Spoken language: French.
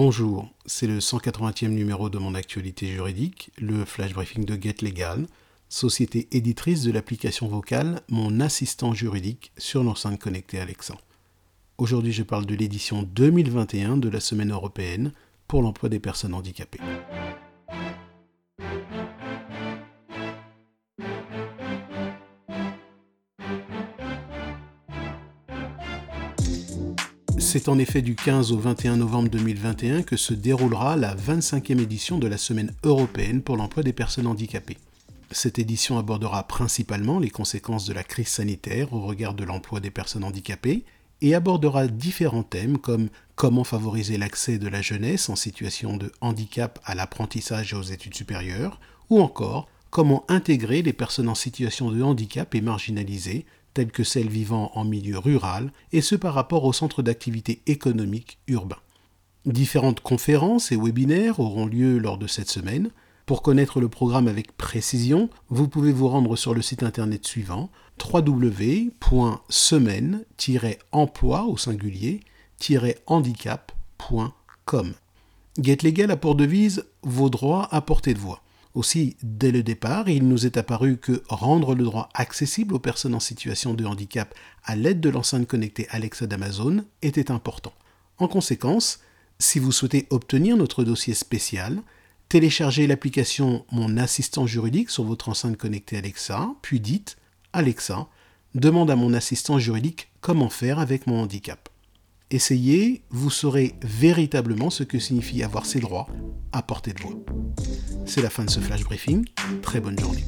Bonjour, c'est le 180e numéro de mon actualité juridique, le flash briefing de Get Legal, société éditrice de l'application vocale Mon assistant juridique sur l'enceinte connectée Alexa. Aujourd'hui, je parle de l'édition 2021 de la Semaine européenne pour l'emploi des personnes handicapées. C'est en effet du 15 au 21 novembre 2021 que se déroulera la 25e édition de la Semaine européenne pour l'emploi des personnes handicapées. Cette édition abordera principalement les conséquences de la crise sanitaire au regard de l'emploi des personnes handicapées et abordera différents thèmes comme comment favoriser l'accès de la jeunesse en situation de handicap à l'apprentissage et aux études supérieures, ou encore comment intégrer les personnes en situation de handicap et marginalisées telles que celles vivant en milieu rural, et ce par rapport aux centres d'activité économique urbains. Différentes conférences et webinaires auront lieu lors de cette semaine. Pour connaître le programme avec précision, vous pouvez vous rendre sur le site internet suivant www.semaine-emploi au singulier-handicap.com. GetLegal a pour devise vos droits à portée de voix. Aussi, dès le départ, il nous est apparu que rendre le droit accessible aux personnes en situation de handicap à l'aide de l'enceinte connectée Alexa d'Amazon était important. En conséquence, si vous souhaitez obtenir notre dossier spécial, téléchargez l'application Mon assistant juridique sur votre enceinte connectée Alexa, puis dites Alexa, demande à mon assistant juridique comment faire avec mon handicap. Essayez, vous saurez véritablement ce que signifie avoir ses droits à portée de voix. C'est la fin de ce flash briefing. Très bonne journée.